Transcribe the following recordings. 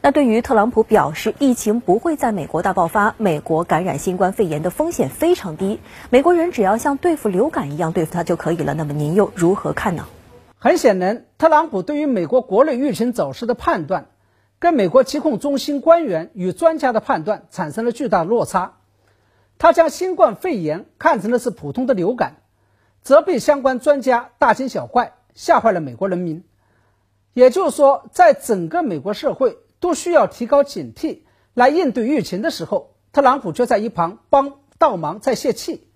那对于特朗普表示疫情不会在美国大爆发，美国感染新冠肺炎的风险非常低，美国人只要像对付流感一样对付它就可以了。那么您又如何看呢？很显然，特朗普对于美国国内疫情走势的判断，跟美国疾控中心官员与专家的判断产生了巨大落差。他将新冠肺炎看成的是普通的流感，责备相关专家大惊小怪，吓坏了美国人民。也就是说，在整个美国社会。都需要提高警惕来应对疫情的时候，特朗普却在一旁帮倒忙在泄气。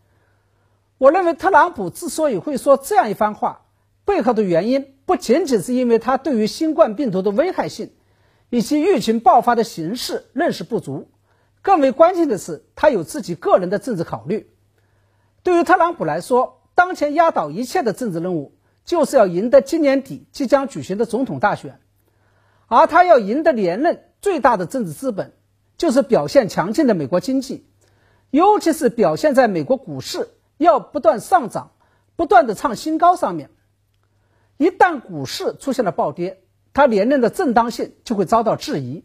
我认为特朗普之所以会说这样一番话，背后的原因不仅仅是因为他对于新冠病毒的危害性以及疫情爆发的形势认识不足，更为关键的是他有自己个人的政治考虑。对于特朗普来说，当前压倒一切的政治任务就是要赢得今年底即将举行的总统大选。而他要赢得连任，最大的政治资本就是表现强劲的美国经济，尤其是表现在美国股市要不断上涨、不断的创新高上面。一旦股市出现了暴跌，他连任的正当性就会遭到质疑。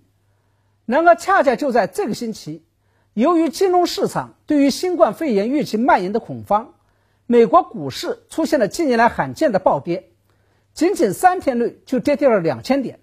然而，恰恰就在这个星期，由于金融市场对于新冠肺炎疫情蔓延的恐慌，美国股市出现了近年来罕见的暴跌，仅仅三天内就跌掉了两千点。